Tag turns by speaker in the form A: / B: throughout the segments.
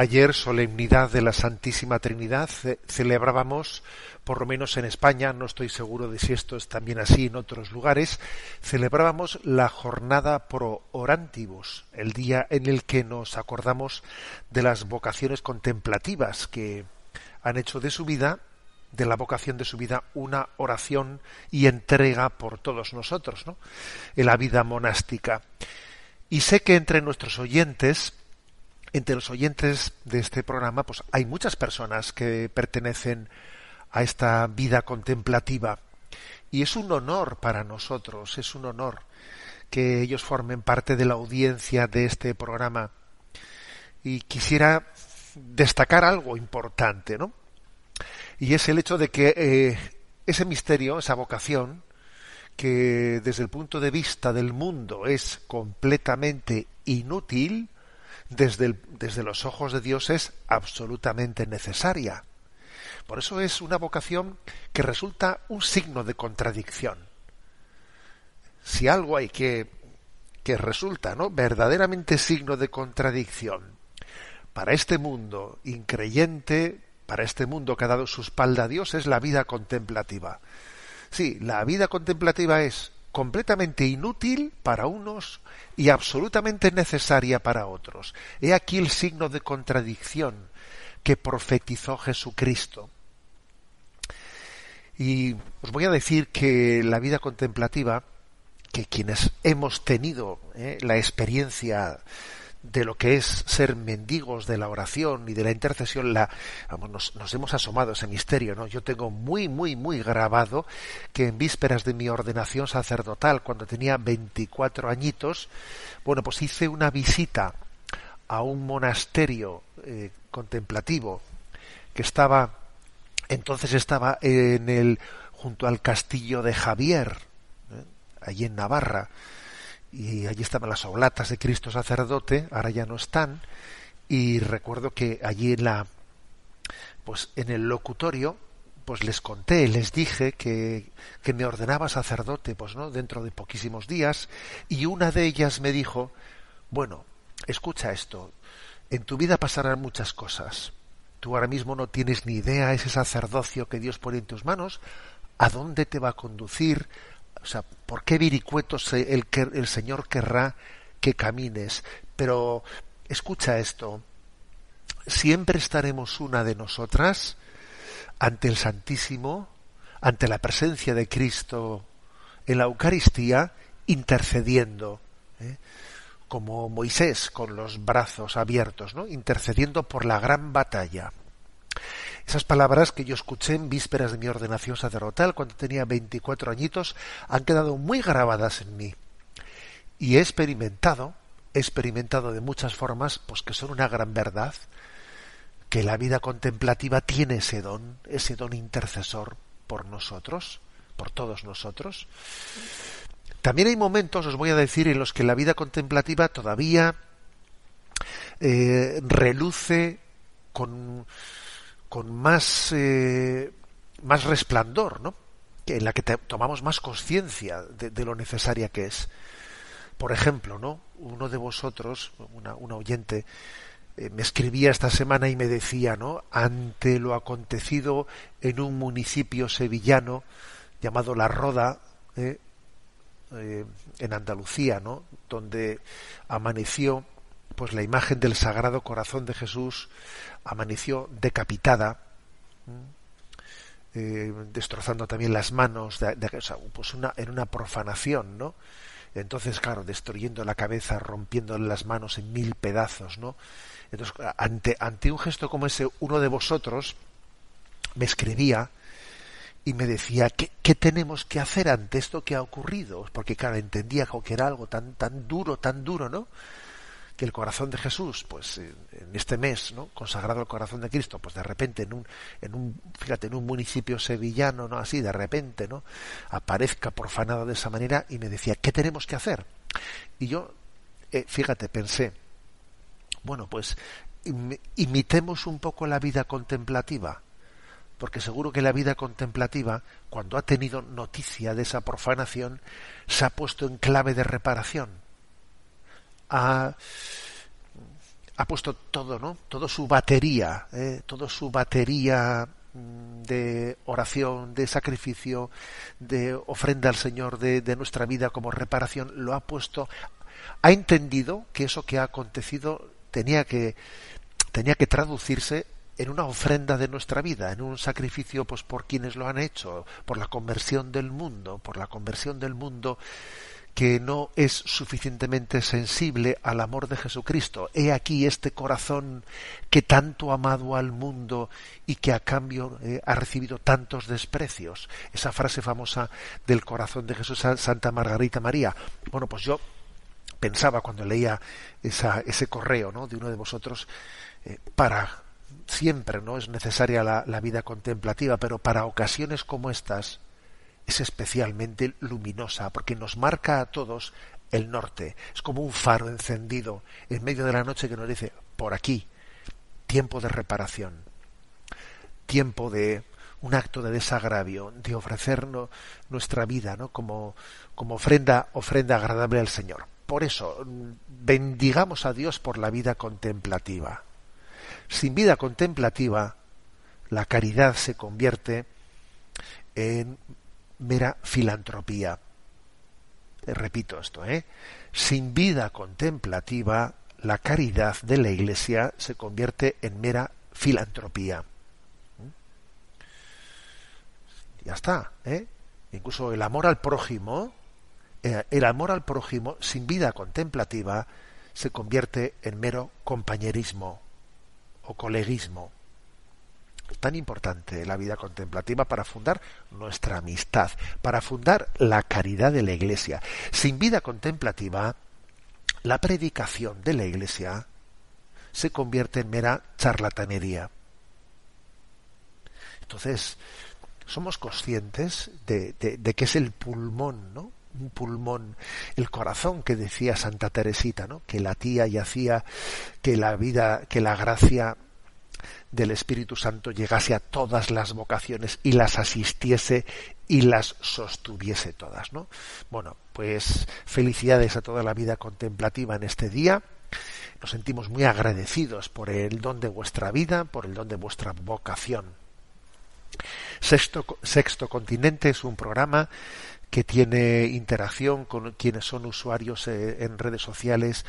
A: Ayer, solemnidad de la Santísima Trinidad, ce- celebrábamos, por lo menos en España, no estoy seguro de si esto es también así en otros lugares, celebrábamos la jornada pro orantibus, el día en el que nos acordamos de las vocaciones contemplativas que han hecho de su vida, de la vocación de su vida, una oración y entrega por todos nosotros, ¿no? En la vida monástica. Y sé que entre nuestros oyentes, entre los oyentes de este programa, pues hay muchas personas que pertenecen a esta vida contemplativa. Y es un honor para nosotros, es un honor que ellos formen parte de la audiencia de este programa. Y quisiera destacar algo importante, ¿no? Y es el hecho de que eh, ese misterio, esa vocación, que desde el punto de vista del mundo es completamente inútil, desde, desde los ojos de Dios es absolutamente necesaria. Por eso es una vocación que resulta un signo de contradicción. Si algo hay que, que resulta ¿no? verdaderamente signo de contradicción para este mundo increyente, para este mundo que ha dado su espalda a Dios, es la vida contemplativa. Sí, la vida contemplativa es completamente inútil para unos y absolutamente necesaria para otros. He aquí el signo de contradicción que profetizó Jesucristo. Y os voy a decir que la vida contemplativa, que quienes hemos tenido eh, la experiencia de lo que es ser mendigos de la oración y de la intercesión, la, vamos, nos, hemos asomado a ese misterio, ¿no? Yo tengo muy, muy, muy grabado que en vísperas de mi ordenación sacerdotal, cuando tenía 24 añitos, bueno, pues hice una visita a un monasterio eh, contemplativo que estaba, entonces estaba en el, junto al castillo de Javier, ¿eh? allí en Navarra, y allí estaban las oblatas de Cristo sacerdote, ahora ya no están, y recuerdo que allí en la, pues en el locutorio, pues les conté, les dije que, que me ordenaba sacerdote, pues no, dentro de poquísimos días, y una de ellas me dijo, bueno, escucha esto, en tu vida pasarán muchas cosas. Tú ahora mismo no tienes ni idea ese sacerdocio que Dios pone en tus manos, a dónde te va a conducir, o sea, ¿por qué viricuetos el, el Señor querrá que camines? Pero escucha esto, siempre estaremos una de nosotras ante el Santísimo, ante la presencia de Cristo en la Eucaristía, intercediendo, ¿eh? como Moisés con los brazos abiertos, ¿no? intercediendo por la gran batalla. Esas palabras que yo escuché en vísperas de mi ordenación sacerdotal cuando tenía 24 añitos han quedado muy grabadas en mí. Y he experimentado, he experimentado de muchas formas, pues que son una gran verdad, que la vida contemplativa tiene ese don, ese don intercesor por nosotros, por todos nosotros. También hay momentos, os voy a decir, en los que la vida contemplativa todavía eh, reluce con, con más, eh, más resplandor, ¿no? en la que tomamos más conciencia de, lo necesaria que es. Por ejemplo, ¿no? Uno de vosotros, una, oyente, eh, me escribía esta semana y me decía, ¿no? Ante lo acontecido en un municipio sevillano llamado La Roda, en Andalucía, ¿no? Donde amaneció pues la imagen del Sagrado Corazón de Jesús amaneció decapitada, eh, destrozando también las manos, de, pues una, en una profanación, ¿no? Entonces, claro, destruyendo la cabeza, rompiendo las manos en mil pedazos, ¿no? Entonces, ante, ante un gesto como ese, uno de vosotros me escribía y me decía, ¿qué, ¿qué, tenemos que hacer ante esto que ha ocurrido? Porque, claro, entendía que era algo tan, tan duro, tan duro, ¿no? Que el corazón de Jesús, pues en este mes, ¿no? consagrado al corazón de Cristo, pues de repente en un, en un, fíjate, en un municipio sevillano, ¿no? Así, de repente, ¿no? Aparezca profanado de esa manera y me decía, ¿qué tenemos que hacer? Y yo, eh, fíjate, pensé, bueno, pues imitemos un poco la vida contemplativa, porque seguro que la vida contemplativa, cuando ha tenido noticia de esa profanación, se ha puesto en clave de reparación ha, ha puesto todo, ¿no? Todo su batería, ¿eh? todo su batería mm, de oración, de sacrificio, de ofrenda al Señor de, de, nuestra vida como reparación, lo ha puesto, ha entendido que eso que ha acontecido tenía que, tenía que traducirse en una ofrenda de nuestra vida, en un sacrificio pues por quienes lo han hecho, por la conversión del mundo, por la conversión del mundo que no es suficientemente sensible al amor de Jesucristo. He aquí este corazón que tanto ha amado al mundo y que a cambio eh, ha recibido tantos desprecios. Esa frase famosa del corazón de Jesús Santa Margarita María. Bueno, pues yo pensaba cuando leía esa, ese correo ¿no? de uno de vosotros, eh, para siempre no es necesaria la, la vida contemplativa, pero para ocasiones como estas, es especialmente luminosa porque nos marca a todos el norte. Es como un faro encendido en medio de la noche que nos dice, por aquí, tiempo de reparación, tiempo de un acto de desagravio, de ofrecernos nuestra vida ¿no? como, como ofrenda, ofrenda agradable al Señor. Por eso, bendigamos a Dios por la vida contemplativa. Sin vida contemplativa, la caridad se convierte en mera filantropía. Eh, repito esto, ¿eh? Sin vida contemplativa, la caridad de la Iglesia se convierte en mera filantropía. ¿Mm? Ya está, ¿eh? Incluso el amor al prójimo, eh, el amor al prójimo sin vida contemplativa se convierte en mero compañerismo o coleguismo tan importante la vida contemplativa para fundar nuestra amistad, para fundar la caridad de la Iglesia. Sin vida contemplativa, la predicación de la Iglesia se convierte en mera charlatanería. Entonces, somos conscientes de, que es el pulmón, ¿no? Un pulmón, el corazón que decía Santa Teresita, ¿no? Que latía y hacía que la vida, que la gracia del Espíritu Santo llegase a todas las vocaciones y las asistiese y las sostuviese todas, ¿no? Bueno, pues felicidades a toda la vida contemplativa en este día. Nos sentimos muy agradecidos por el don de vuestra vida, por el don de vuestra vocación. Sexto, Sexto Continente es un programa que tiene interacción con quienes son usuarios eh, en redes sociales,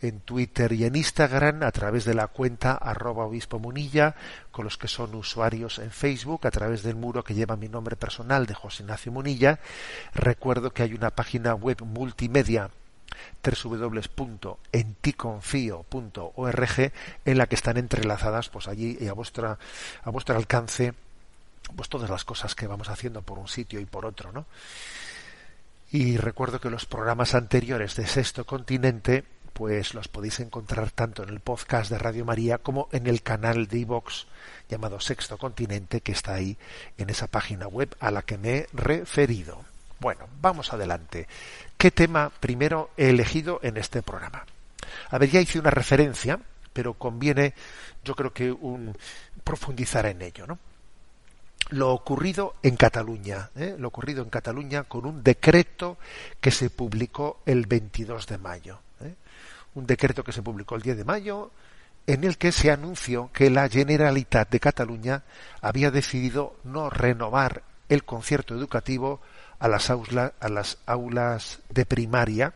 A: en Twitter y en Instagram, a través de la cuenta arroba obispo munilla, con los que son usuarios en Facebook, a través del muro que lleva mi nombre personal de José Ignacio Munilla. Recuerdo que hay una página web multimedia www.enticonfio.org en la que están entrelazadas pues allí y a vuestra a vuestro alcance pues todas las cosas que vamos haciendo por un sitio y por otro, ¿no? Y recuerdo que los programas anteriores de Sexto Continente pues los podéis encontrar tanto en el podcast de Radio María como en el canal de iVox llamado Sexto Continente que está ahí en esa página web a la que me he referido. Bueno, vamos adelante. ¿Qué tema primero he elegido en este programa? A ver, ya hice una referencia, pero conviene, yo creo que un, profundizar en ello, ¿no? Lo ocurrido en Cataluña, ¿eh? lo ocurrido en Cataluña con un decreto que se publicó el 22 de mayo. ¿eh? Un decreto que se publicó el 10 de mayo en el que se anunció que la Generalitat de Cataluña había decidido no renovar el concierto educativo a las, a las aulas de primaria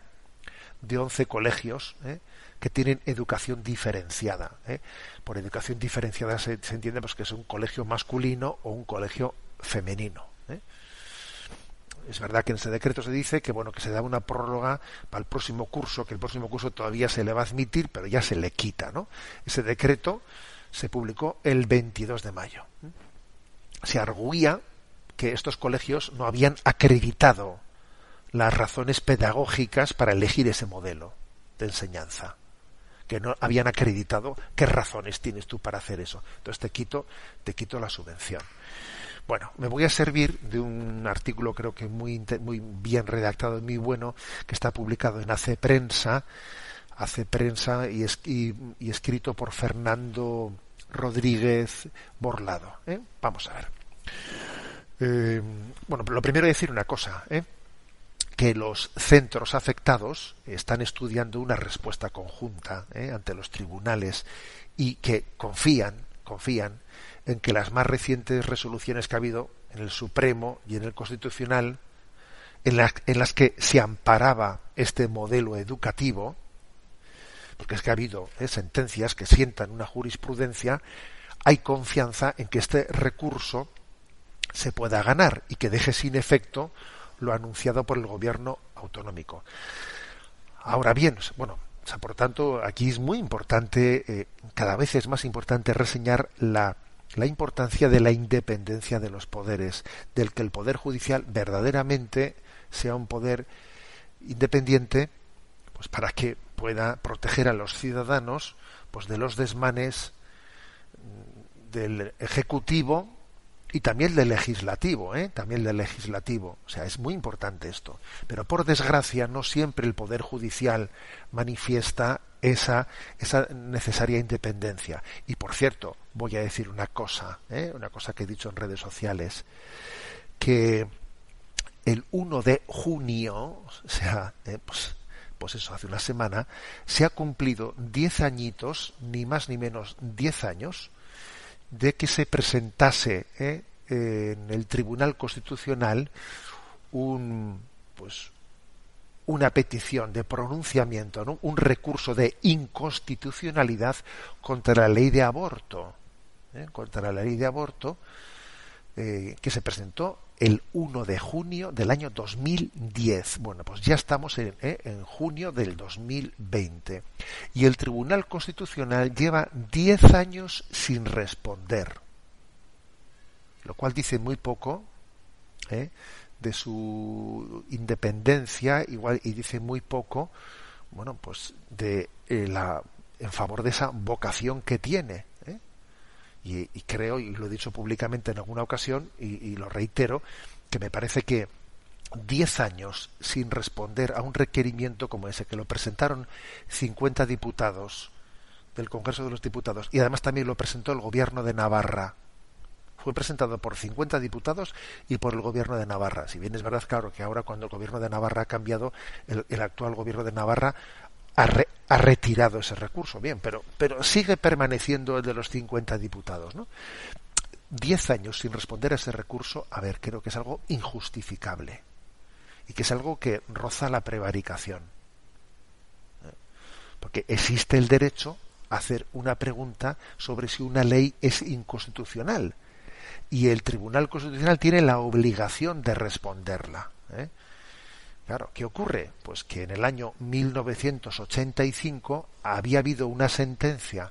A: de 11 colegios ¿eh? Que tienen educación diferenciada. ¿eh? Por educación diferenciada se, entiende pues, que es un colegio masculino o un colegio femenino. ¿eh? Es verdad que en ese decreto se dice que bueno que se da una prórroga para el próximo curso, que el próximo curso todavía se le va a admitir, pero ya se le quita. Ese decreto se publicó el 22 de mayo. Se arguía que estos colegios no habían acreditado las razones pedagógicas para elegir ese modelo de enseñanza que no habían acreditado qué razones tienes tú para hacer eso entonces te quito te quito la subvención bueno me voy a servir de un artículo creo que muy muy bien redactado y muy bueno que está publicado en Hace Prensa Hace Prensa y, y, escrito por Fernando Rodríguez Borlado ¿eh? vamos a ver eh, bueno, lo primero es decir una cosa, ¿eh? Que los centros afectados están estudiando una respuesta conjunta ¿eh? ante los tribunales y que confían, confían en que las más recientes resoluciones que ha habido en el Supremo y en el Constitucional, en, en las que se amparaba este modelo educativo, porque es que ha habido sentencias que sientan una jurisprudencia, hay confianza en que este recurso se pueda ganar y que deje sin efecto lo anunciado por el gobierno autonómico. Ahora bien, bueno, por tanto, aquí es muy importante, eh, cada vez es más importante reseñar la, la importancia de la independencia de los poderes, del que el poder judicial verdaderamente sea un poder independiente, pues para que pueda proteger a los ciudadanos, pues de los desmanes del ejecutivo y también del legislativo, ¿eh? también del legislativo. O sea, es muy importante esto. Pero por desgracia no siempre el poder judicial manifiesta esa, esa necesaria independencia. Y por cierto, voy a decir una cosa, ¿eh? una cosa que he dicho en redes sociales, que el 1 de junio, o sea, ¿eh? pues, pues eso, hace una semana, se ha cumplido 10 añitos, ni más ni menos 10 años, de que se presentase eh, en el Tribunal Constitucional un pues una petición de pronunciamiento, un recurso de inconstitucionalidad contra la ley de aborto, ¿eh? contra la ley de aborto eh, que se presentó el 1 de junio del año 2010. Bueno, pues ya estamos en, eh, junio del 2020. Y el Tribunal Constitucional lleva 10 años sin responder. Lo cual dice muy poco eh, de su independencia, igual, y dice muy poco, bueno, pues de eh, la en favor de esa vocación que tiene y, creo, y lo he dicho públicamente en alguna ocasión, y, lo reitero, que me parece que diez años sin responder a un requerimiento como ese, que lo presentaron 50 diputados del Congreso de los Diputados, y además también lo presentó el Gobierno de Navarra, fue presentado por 50 diputados y por el gobierno de Navarra. Si bien es verdad, claro, que ahora cuando el gobierno de Navarra ha cambiado, el actual gobierno de Navarra ha, retirado ese recurso, bien, pero, pero sigue permaneciendo el de los 50 diputados, ¿no? Diez años sin responder a ese recurso, a ver, creo que es algo injustificable y que es algo que roza la prevaricación. ¿Eh? Porque existe el derecho a hacer una pregunta sobre si una ley es inconstitucional y el Tribunal Constitucional tiene la obligación de responderla. ¿eh? Claro, ¿qué ocurre? Pues que en el año 1985 había habido una sentencia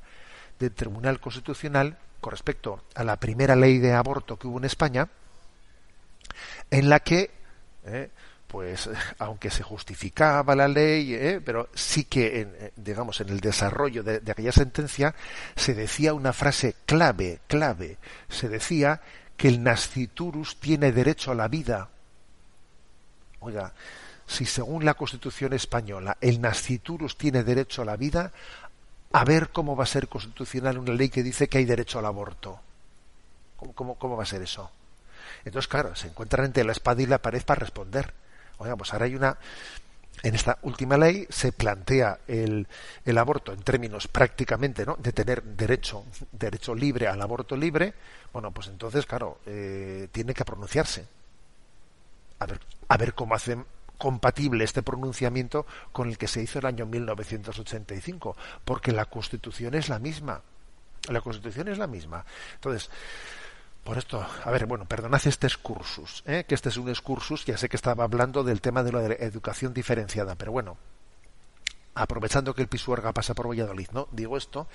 A: del Tribunal Constitucional con respecto a la primera ley de aborto que hubo en España, en la que, eh, pues, aunque se justificaba la ley, eh, pero sí que, en, eh, digamos, en el desarrollo de, de aquella sentencia se decía una frase clave, clave, se decía que el nasciturus tiene derecho a la vida. Oiga, si según la Constitución española el nasciturus tiene derecho a la vida, a ver cómo va a ser constitucional una ley que dice que hay derecho al aborto. ¿Cómo, cómo, cómo va a ser eso? Entonces, claro, se encuentran entre la espada y la pared para responder. Oiga, pues ahora hay una... En esta última ley se plantea el, el aborto en términos prácticamente ¿no? de tener derecho, derecho libre al aborto libre. Bueno, pues entonces, claro, eh, tiene que pronunciarse. A ver, a ver cómo hacen compatible este pronunciamiento con el que se hizo el año 1985, porque la Constitución es la misma. La Constitución es la misma. Entonces, por esto, a ver, bueno, perdonad este excursus, ¿eh? que este es un excursus, ya sé que estaba hablando del tema de la educación diferenciada, pero bueno, aprovechando que el Pisuerga pasa por Valladolid, ¿no? Digo esto,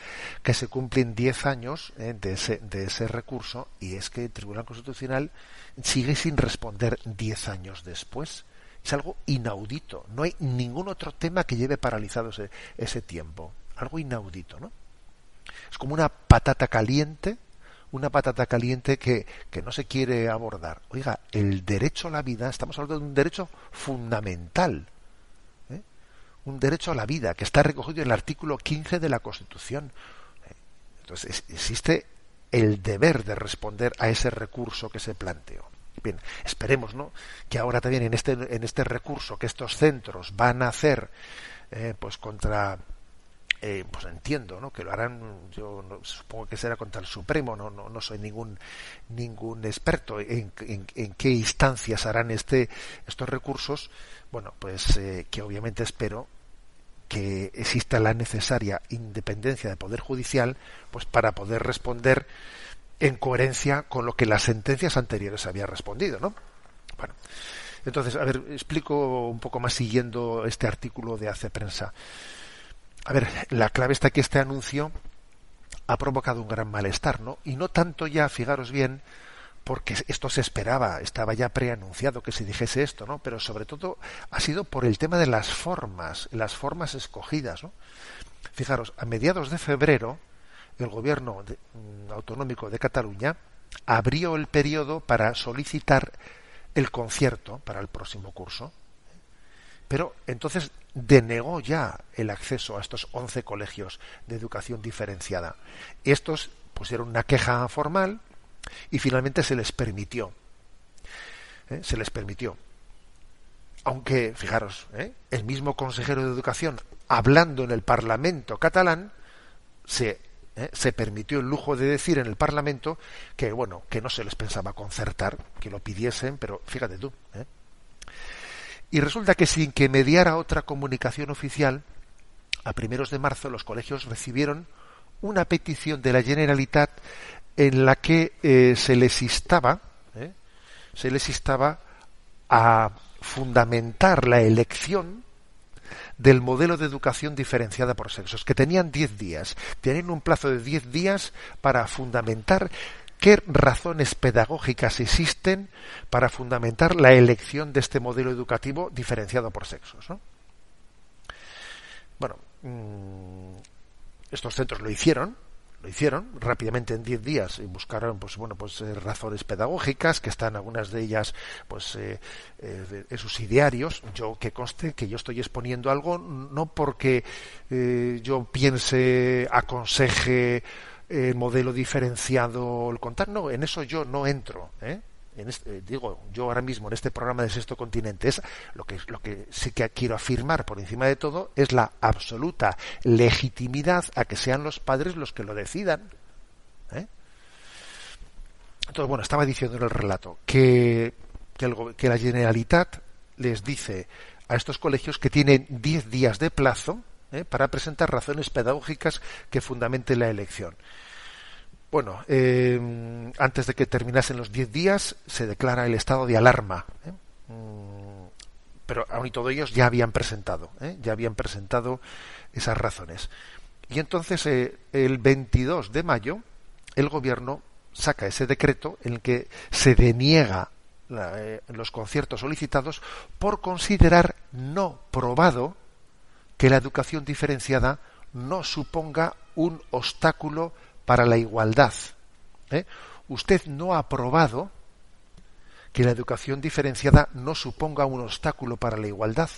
A: que se cumplen 10 años ¿eh? de, ese, de ese recurso y es que el Tribunal Constitucional sigue sin responder 10 años después. Es algo inaudito. No hay ningún otro tema que lleve paralizado ese, tiempo. Algo inaudito, ¿no? Es como una patata caliente, una patata caliente que, que no se quiere abordar. Oiga, el derecho a la vida, estamos hablando de un derecho fundamental. ¿eh? Un derecho a la vida que está recogido en el artículo 15 de la Constitución. Entonces, existe el deber de responder a ese recurso que se planteó. Bien, esperemos, ¿no? Que ahora también en este en este recurso que estos centros van a hacer, eh, pues contra, eh, pues entiendo, ¿no? Que lo harán, yo supongo que será contra el Supremo, no, no, no soy ningún ningún experto en, en, en, qué instancias harán este estos recursos. Bueno, pues eh, que obviamente espero que exista la necesaria independencia del poder judicial, pues para poder responder en coherencia con lo que las sentencias anteriores habían respondido, ¿no? Bueno, entonces, a ver, explico un poco más siguiendo este artículo de Hace Prensa. A ver, la clave está que este anuncio ha provocado un gran malestar, ¿no? Y no tanto ya, fijaros bien, porque esto se esperaba, estaba ya preanunciado que se dijese esto, ¿no? Pero sobre todo ha sido por el tema de las formas, las formas escogidas, ¿no? Fijaros, a mediados de febrero, el gobierno mm, autonómico de Cataluña abrió el periodo para solicitar el concierto para el próximo curso, pero entonces denegó ya el acceso a estos 11 colegios de educación diferenciada. Estos pusieron una queja formal y finalmente se les permitió. ¿eh? Se les permitió. Aunque, fijaros, ¿eh? el mismo consejero de Educación, hablando en el Parlamento catalán, se ¿eh? se permitió el lujo de decir en el Parlamento que bueno que no se les pensaba concertar, que lo pidiesen, pero fíjate tú. ¿eh? Y resulta que sin que mediara otra comunicación oficial, a primeros de marzo los colegios recibieron una petición de la Generalitat en la que eh, se les instaba, se les instaba a fundamentar la elección del modelo de educación diferenciada por sexos, que tenían 10 días. Tienen un plazo de 10 días para fundamentar qué razones pedagógicas existen para fundamentar la elección de este modelo educativo diferenciado por sexos. Bueno, mm, estos centros lo hicieron, lo hicieron rápidamente en 10 días y buscaron pues bueno pues eh, razones pedagógicas que están algunas de ellas pues eh, eh, en sus idearios yo que conste que yo estoy exponiendo algo no porque yo piense aconseje el modelo diferenciado el contar no en eso yo no entro ¿eh? Este, digo yo ahora mismo en este programa de Sexto Continente es lo que lo que sí que quiero afirmar por encima de todo es la absoluta legitimidad a que sean los padres los que lo decidan ¿eh? entonces bueno estaba diciendo en el relato que que, el, que la Generalitat les dice a estos colegios que tienen 10 días de plazo ¿eh? para presentar razones pedagógicas que fundamenten la elección bueno, eh, antes de que terminasen los 10 días se declara el estado de alarma. ¿eh? Mm, pero aún y todo ellos ya habían presentado, ¿eh? ya habían presentado esas razones. Y entonces el 22 de mayo el gobierno saca ese decreto en el que se deniega los conciertos solicitados por considerar no probado que la educación diferenciada no suponga un obstáculo para la igualdad. ¿eh? Usted no ha probado que la educación diferenciada no suponga un obstáculo para la igualdad.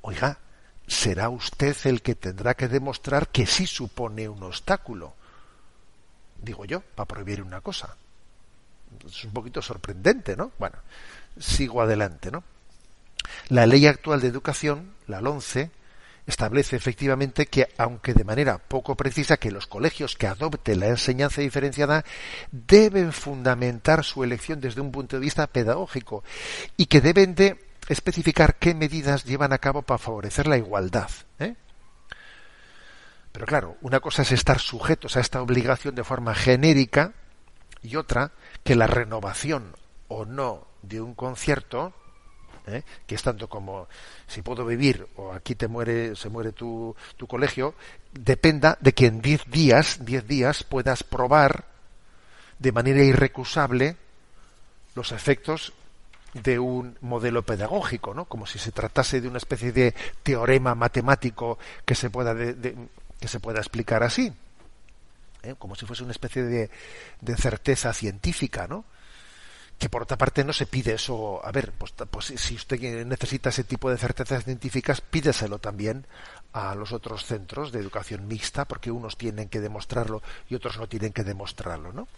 A: Oiga, será usted el que tendrá que demostrar que sí supone un obstáculo. Digo yo, para prohibir una cosa. Es un poquito sorprendente, ¿no? Bueno, sigo adelante, ¿no? La ley actual de educación, la 11, establece efectivamente que, aunque de manera poco precisa, que los colegios que adopten la enseñanza diferenciada deben fundamentar su elección desde un punto de vista pedagógico y que deben de especificar qué medidas llevan a cabo para favorecer la igualdad. ¿eh? Pero claro, una cosa es estar sujetos a esta obligación de forma genérica y otra que la renovación o no de un concierto, ¿eh? que es tanto como si puedo vivir o aquí te muere, se muere tu, tu colegio, dependa de que en 10 días, 10 días puedas probar de manera irrecusable los efectos de un modelo pedagógico, ¿no? Como si se tratase de una especie de teorema matemático que se pueda que se pueda explicar así, ¿eh? como si fuese una especie de, de, certeza científica, ¿no? Que por otra parte no se pide eso. A ver, pues, pues si usted necesita ese tipo de certezas científicas, pídeselo también a los otros centros de educación mixta, porque unos tienen que demostrarlo y otros no tienen que demostrarlo, ¿no?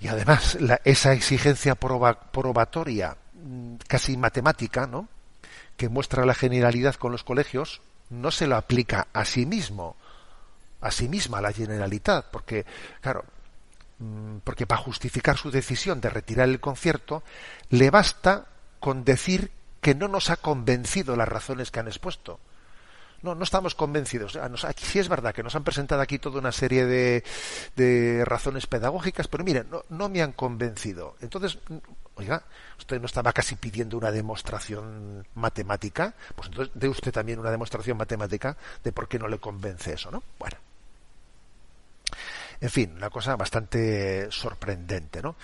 A: Y además, esa exigencia probatoria, mm, casi matemática, ¿no? que muestra la generalidad con los colegios, no se lo aplica a sí mismo, a sí misma la generalidad, porque, claro, porque para justificar su decisión de retirar el concierto, le basta con decir que no nos ha convencido las razones que han expuesto no, no estamos convencidos. Sí es verdad que nos han presentado aquí toda una serie de, de razones pedagógicas, pero miren, no, no, me han convencido. Entonces, oiga, usted no estaba casi pidiendo una demostración matemática, pues entonces dé usted también una demostración matemática de por qué no le convence eso, ¿no? Bueno. En fin, una cosa bastante sorprendente, ¿no?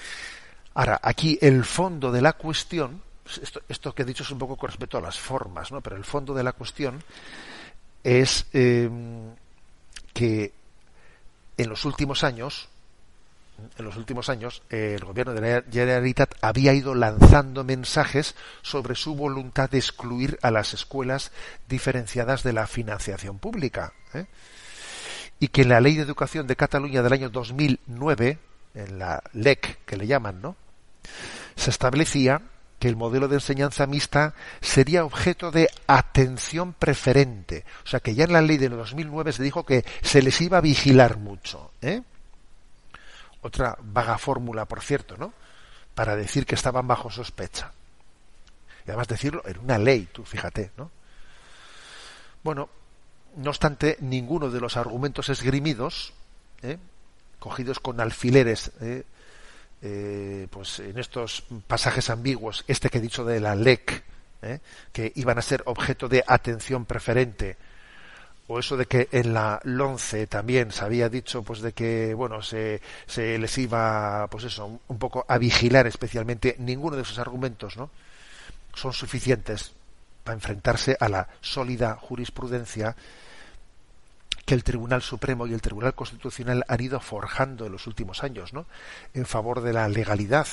A: Ahora, aquí el fondo de la cuestión, esto, que he dicho es un poco con respecto a las formas, ¿no? Pero el fondo de la cuestión es em, que en los últimos años, en los últimos años, el gobierno de la Generalitat había ido lanzando mensajes sobre su voluntad de excluir a las escuelas diferenciadas de la financiación pública. ¿eh? Y que en la Ley de Educación de Cataluña del año 2009, en la LEC que le llaman, ¿no? Se establecía que el modelo de enseñanza mixta sería objeto de atención preferente. O sea, que ya en la ley de 2009 se dijo que se les iba a vigilar mucho. ¿eh? Otra vaga fórmula, por cierto, ¿no? Para decir que estaban bajo sospecha. Y además decirlo en una ley, tú fíjate, ¿no? Bueno, no obstante, ninguno de los argumentos esgrimidos, ¿eh? cogidos con alfileres, ¿eh? Eh, pues en estos pasajes ambiguos, este que he dicho de la LEC, ¿eh? que iban a ser objeto de atención preferente, o eso de que en la LONCE también se había dicho pues de que bueno se, se les iba pues eso un poco a vigilar especialmente ninguno de esos argumentos no son suficientes para enfrentarse a la sólida jurisprudencia que el Tribunal Supremo y el Tribunal Constitucional han ido forjando en los últimos años, ¿no? En favor de la legalidad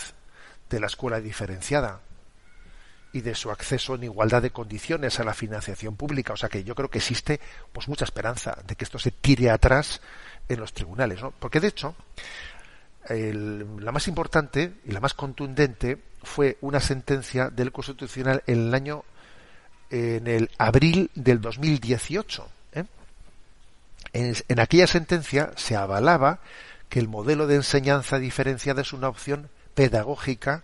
A: de la escuela diferenciada y de su acceso en igualdad de condiciones a la financiación pública. O sea que yo creo que existe pues mucha esperanza de que esto se tire atrás en los tribunales, ¿no? Porque de hecho, la más importante y la más contundente fue una sentencia del Constitucional en el año en el abril del 2018 en, aquella sentencia se avalaba que el modelo de enseñanza diferenciada es una opción pedagógica,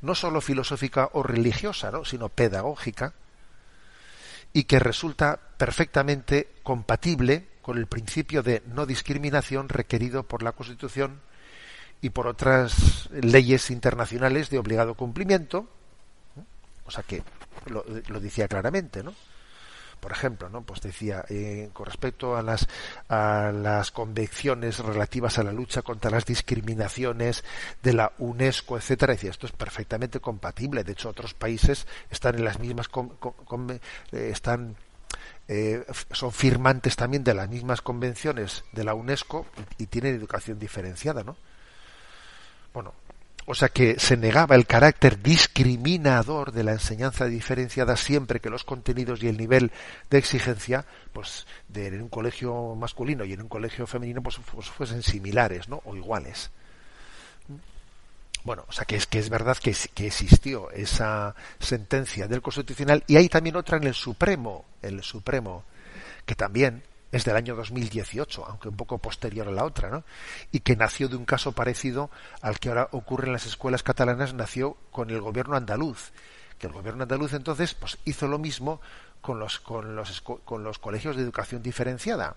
A: no sólo filosófica o religiosa, ¿no? sino pedagógica, y que resulta perfectamente compatible con el principio de no discriminación requerido por la Constitución y por otras leyes internacionales de obligado cumplimiento, O sea que lo decía claramente, ¿no? Por ejemplo, ¿no? Pues decía, eh, con respecto a las, a las convenciones relativas a la lucha contra las discriminaciones de la UNESCO, etcétera, decía, esto es perfectamente compatible. De hecho, otros países están en las mismas, eh, están eh, son firmantes también de las mismas convenciones de la UNESCO y, y tienen educación diferenciada, ¿no? Bueno, o sea que se negaba el carácter discriminador de la enseñanza diferenciada siempre que los contenidos y el nivel de exigencia, pues de en un colegio masculino y en un colegio femenino, pues, pues fuesen similares, ¿no? O iguales. Bueno, o sea que es que es verdad que, que existió esa sentencia del Constitucional y hay también otra en el Supremo, el Supremo, que también es del año 2018, aunque un poco posterior a la otra, ¿no? Y que nació de un caso parecido al que ahora ocurre en las escuelas catalanas, nació con el gobierno andaluz, que el gobierno andaluz entonces pues hizo lo mismo con los con los con los colegios de educación diferenciada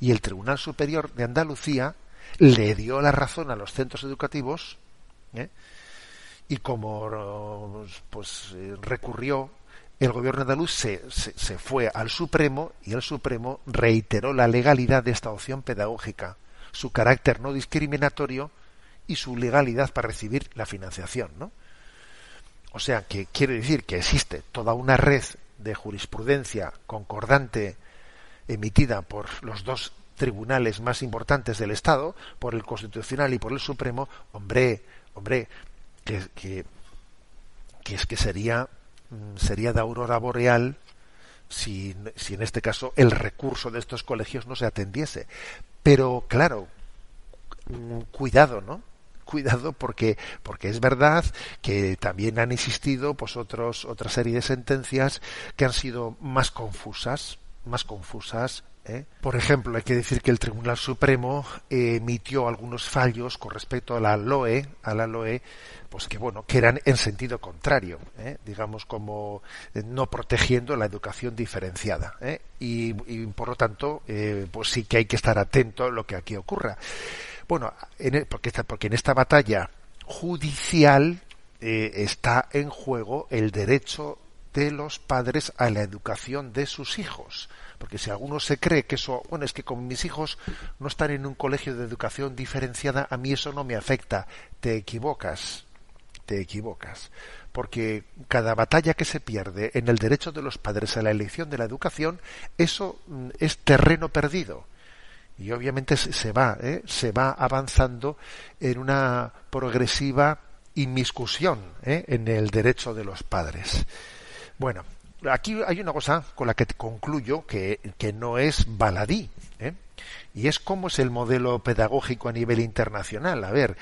A: y el Tribunal Superior de Andalucía le dio la razón a los centros educativos ¿eh? y como pues eh, recurrió el gobierno andaluz se, se, fue al Supremo y el Supremo reiteró la legalidad de esta opción pedagógica, su carácter no discriminatorio y su legalidad para recibir la financiación, ¿no? O sea, que quiere decir que existe toda una red de jurisprudencia concordante emitida por los dos tribunales más importantes del Estado, por el Constitucional y por el Supremo, hombre, hombre, que, es que sería sería de aurora boreal si, si en este caso el recurso de estos colegios no se atendiese. Pero claro, mm, cuidado, ¿no? cuidado porque porque es verdad que también han existido pues otros otra serie de sentencias que han sido más confusas más confusas ¿eh? por ejemplo hay que decir que el Tribunal Supremo emitió algunos fallos con respecto a la LOE a la LOE pues que bueno, que eran en sentido contrario, ¿eh? digamos como eh, no protegiendo la educación diferenciada, y, por lo tanto, pues sí que hay que estar atento a lo que aquí ocurra. Bueno, en e, porque, porque en esta batalla judicial está en juego el derecho de los padres a la educación de sus hijos. Porque si alguno se cree que eso, bueno, es que con mis hijos no están en un colegio de educación diferenciada, a mí eso no me afecta. Te equivocas te equivocas, porque cada batalla que se pierde en el derecho de los padres a la elección de la educación, eso mm, es terreno perdido. Y obviamente se va, ¿eh? se va avanzando en una progresiva inmiscusión ¿eh? en el derecho de los padres. Bueno, aquí hay una cosa con la que concluyo que, que no es baladí. ¿eh? y es cómo es el modelo pedagógico a nivel internacional. A ver,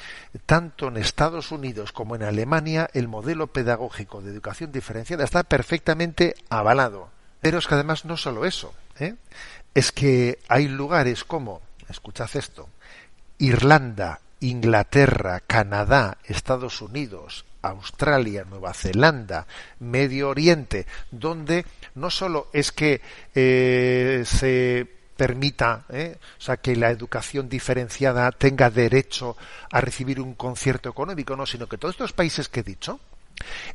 A: tanto en Estados Unidos como en Alemania el modelo pedagógico de educación diferenciada está perfectamente avalado. Pero es que además no solo eso, ¿eh? es que hay lugares como, escuchad esto, Irlanda, Inglaterra, Canadá, Estados Unidos, Australia, Nueva Zelanda, Medio Oriente, donde no solo es que eh, se permita, ¿eh? o sea, que la educación diferenciada tenga derecho a recibir un concierto económico, no, sino que todos estos países que he dicho,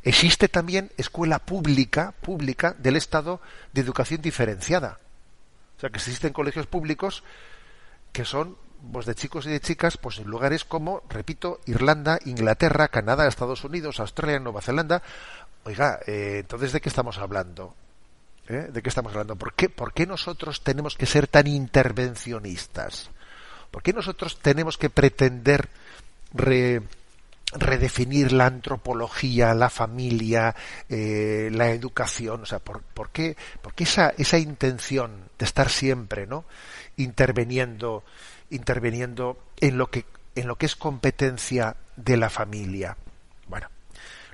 A: existe también escuela pública, pública del Estado de educación diferenciada. O sea, que existen colegios públicos que son pues de chicos y de chicas, pues en lugares como, repito, Irlanda, Inglaterra, Canadá, Estados Unidos, Australia, Nueva Zelanda. Oiga, eh, entonces ¿de qué estamos hablando? ¿eh? ¿De qué estamos hablando? ¿Por qué, ¿Por qué nosotros tenemos que ser tan intervencionistas? ¿Por qué nosotros tenemos que pretender redefinir la antropología, la familia, eh, la educación? O sea, ¿por, qué, por qué esa, esa intención de estar siempre ¿no? interviniendo, interviniendo en lo que en lo que es competencia de la familia? Bueno,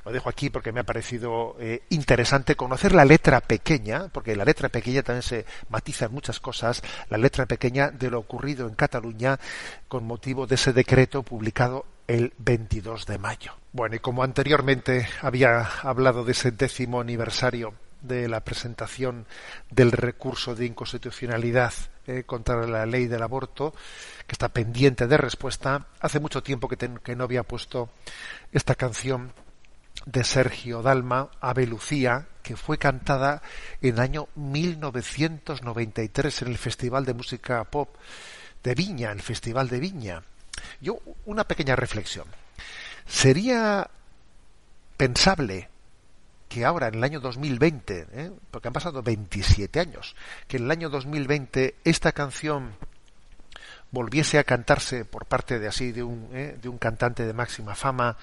A: lo dejo aquí porque me ha parecido eh, interesante conocer la letra pequeña, porque la letra pequeña también se matiza en muchas cosas, la letra pequeña de lo ocurrido en Cataluña con motivo de ese decreto publicado el 22 de mayo. Bueno, y como anteriormente había hablado de ese décimo aniversario de la presentación del recurso de inconstitucionalidad eh, contra la ley del aborto, que está pendiente de respuesta. Hace mucho tiempo que, no había puesto esta canción de Sergio Dalma, Ave Lucía, que fue cantada en el año 1993 en el Festival de Música Pop de Viña, el Festival de Viña. Yo, una pequeña reflexión. ¿Sería pensable que ahora, en el año 2020, ¿eh? porque han pasado 27 años, que en el año 2020 esta canción volviese a cantarse por parte de así de un, ¿eh? de un cantante de máxima fama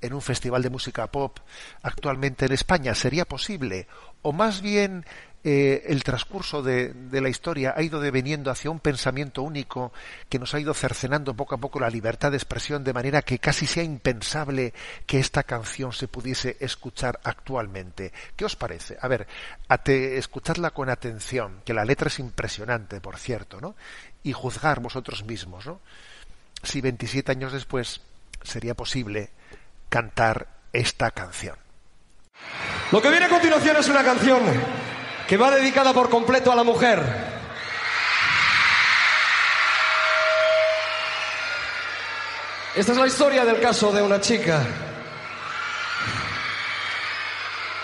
A: en un festival de música pop actualmente en España sería posible o más bien eh, el transcurso de, la historia ha ido deveniendo hacia un pensamiento único que nos ha ido cercenando poco a poco la libertad de expresión de manera que casi sea impensable que esta canción se pudiese escuchar actualmente. ¿Qué os parece? A ver, escuchadla con atención, que la letra es impresionante, por cierto, ¿no? Y juzgar vosotros mismos, ¿no? Si 27 años después sería posible cantar esta canción.
B: Lo que viene a continuación es una canción que va dedicada por completo a la mujer. Esta es la historia del caso de una chica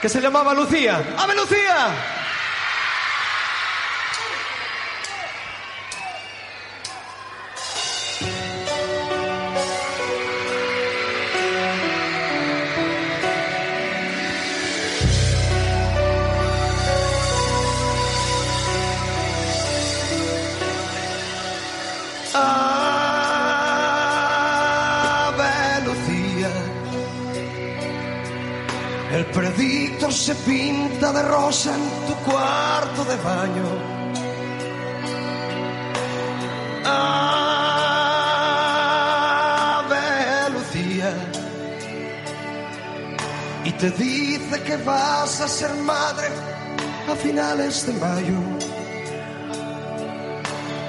B: que se llamaba Lucía. ¡Ave Lucía! Se pinta de rosa en tu cuarto de baño. Ave Lucía. Y te dice que vas a ser madre a finales de mayo.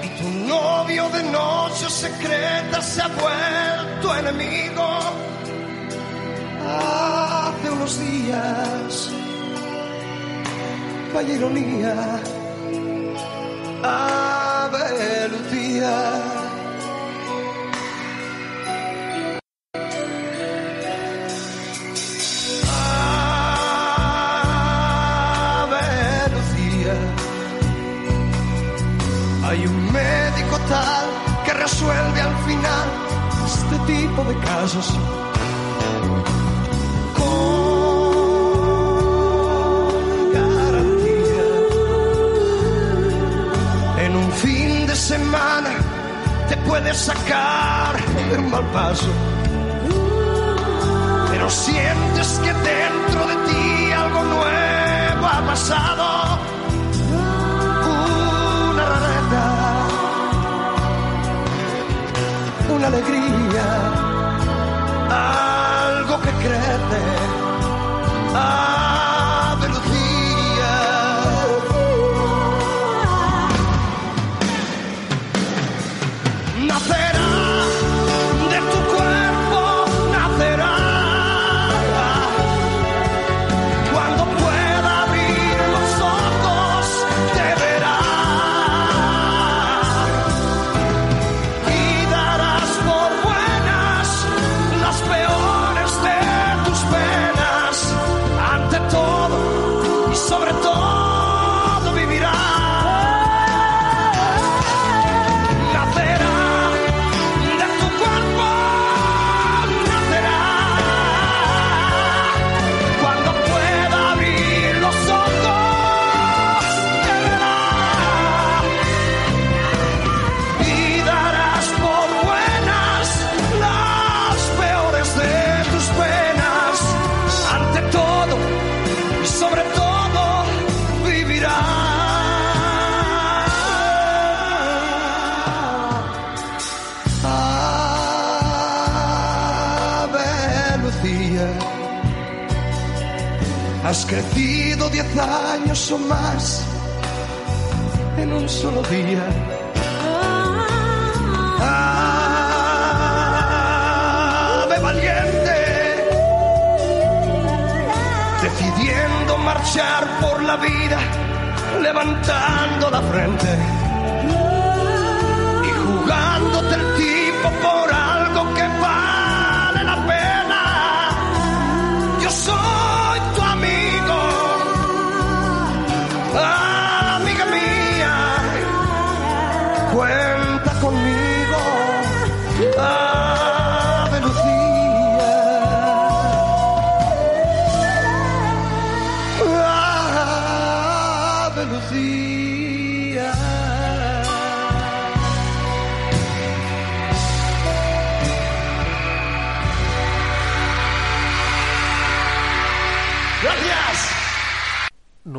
B: Y tu novio de noche secreta se ha vuelto enemigo hace unos días. Vaya ironía, Ave Lucía. Hay un médico tal que resuelve al final este tipo de casos semana te puedes sacar de un mal paso. Pero sientes que dentro de ti algo nuevo ha pasado. Una rareza, una alegría, algo que crece.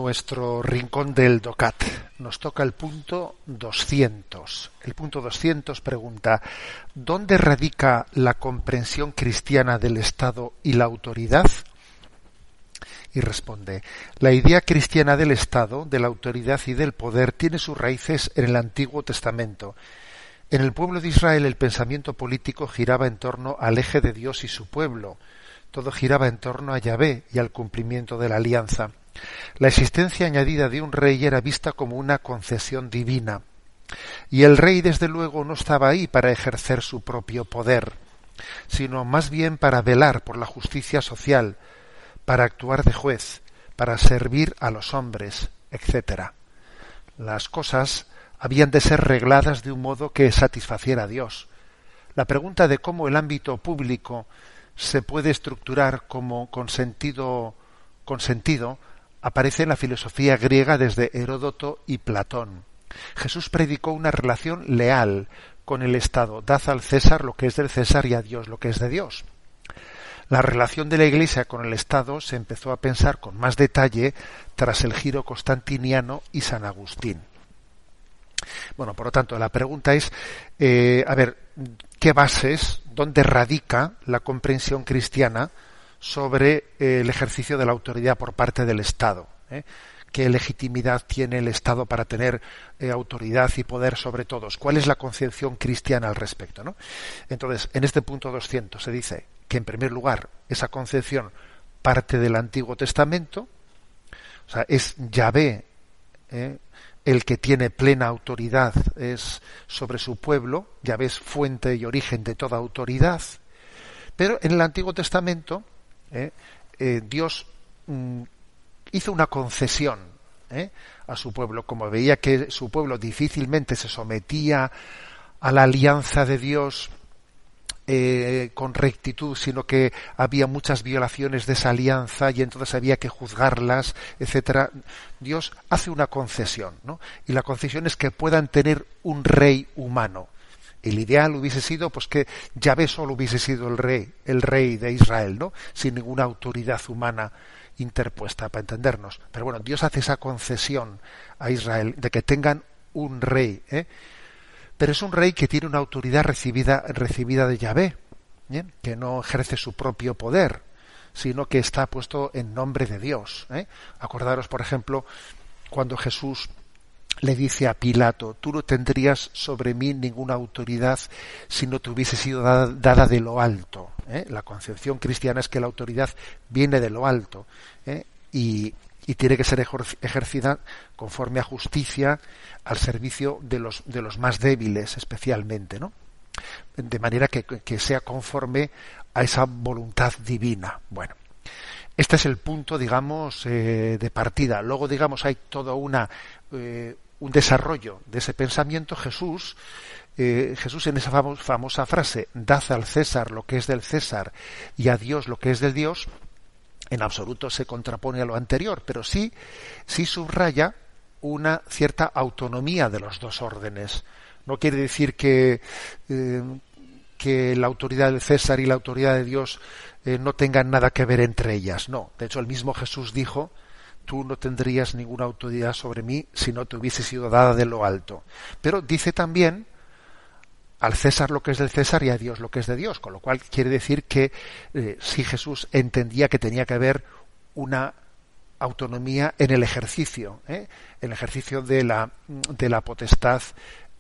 A: Nuestro rincón del DOCAT. Nos toca el punto 200. El punto 200 pregunta, ¿dónde radica la comprensión cristiana del Estado y la autoridad? Y responde, la idea cristiana del Estado, de la autoridad y del poder tiene sus raíces en el Antiguo Testamento. En el pueblo de Israel el pensamiento político giraba en torno al eje de Dios y su pueblo. Todo giraba en torno a Yahvé y al cumplimiento de la alianza. La existencia añadida de un rey era vista como una concesión divina. Y el rey, desde luego, no estaba ahí para ejercer su propio poder, sino más bien para velar por la justicia social, para actuar de juez, para servir a los hombres, etc. Las cosas habían de ser regladas de un modo que satisfaciera a Dios. La pregunta de cómo el ámbito público se puede estructurar como con sentido, aparece en la filosofía griega desde Heródoto y Platón. Jesús predicó una relación leal con el Estado. Dad al César lo que es del César y a Dios lo que es de Dios. La relación de la Iglesia con el Estado se empezó a pensar con más detalle tras el giro constantiniano y San Agustín. Bueno, por lo tanto, la pregunta es, eh, a ver, ¿qué bases, dónde radica la comprensión cristiana sobre eh, el ejercicio de la autoridad por parte del Estado? eh? ¿Qué legitimidad tiene el Estado para tener eh, autoridad y poder sobre todos? ¿Cuál es la concepción cristiana al respecto? Entonces, en este punto 200 se dice que, en primer lugar, esa concepción parte del Antiguo Testamento, o sea, es Yahvé el que tiene plena autoridad es sobre su pueblo, Yahvé es fuente y origen de toda autoridad, pero en el Antiguo Testamento eh, eh, Dios mm, hizo una concesión ¿eh? a su pueblo, como veía que su pueblo difícilmente se sometía a la alianza de Dios con rectitud, sino que había muchas violaciones de esa alianza y entonces había que juzgarlas, etcétera. Dios hace una concesión, ¿no? Y la concesión es que puedan tener un rey humano. El ideal hubiese sido pues que Yahvé solo hubiese sido el rey, el rey de Israel, ¿no? Sin ninguna autoridad humana interpuesta para entendernos. Pero bueno, Dios hace esa concesión a Israel de que tengan un rey, ¿eh? pero es un rey que tiene una autoridad recibida, recibida de Yahvé, ¿eh? que no ejerce su propio poder, sino que está puesto en nombre de Dios. ¿eh? Acordaros, por ejemplo, cuando Jesús le dice a Pilato, tú no tendrías sobre mí ninguna autoridad si no te hubiese sido dada, dada de lo alto. ¿eh? La concepción cristiana es que la autoridad viene de lo alto ¿eh? y, y, tiene que ser ejercida conforme a justicia al servicio de los, de los más débiles especialmente, ¿no? De manera que, que sea conforme a esa voluntad divina. Bueno, este es el punto, digamos, eh, de partida. Luego, digamos, hay toda una un desarrollo de ese pensamiento. Jesús, eh, Jesús en esa famosa frase, dad al César lo que es del César y a Dios lo que es del Dios, en absoluto se contrapone a lo anterior, pero sí, sí subraya una cierta autonomía de los dos órdenes. No quiere decir que, eh, que la autoridad del César y la autoridad de Dios eh, no tengan nada que ver entre ellas. No. De hecho, el mismo Jesús dijo, tú no tendrías ninguna autoridad sobre mí si no te hubiese sido dada de lo alto. Pero dice también al César lo que es del César y a Dios lo que es de Dios, con lo cual quiere decir que eh, si Jesús entendía que tenía que haber una autonomía en el ejercicio, ¿eh? el ejercicio de la, de la potestad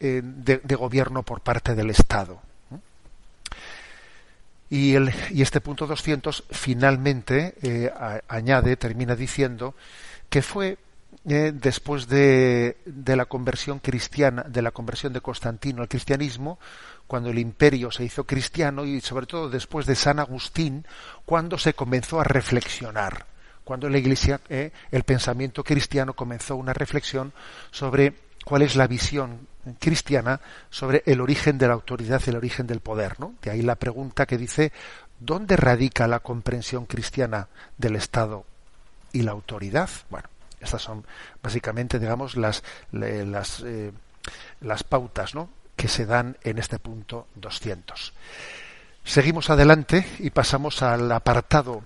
A: eh, de, de, gobierno por parte del Estado. Y, este punto 200 finalmente eh, añade, termina diciendo que fue eh, después de, de, la conversión cristiana, de la conversión de Constantino al cristianismo, cuando el imperio se hizo cristiano y sobre todo después de San Agustín, cuando se comenzó a reflexionar cuando la Iglesia, eh, el pensamiento cristiano comenzó una reflexión sobre cuál es la visión cristiana sobre el origen de la autoridad y el origen del poder. ¿no? De ahí la pregunta que dice, ¿dónde radica la comprensión cristiana del Estado y la autoridad? Bueno, estas son básicamente, digamos, las, las, eh, las pautas ¿no? que se dan en este punto 200. Seguimos adelante y pasamos al apartado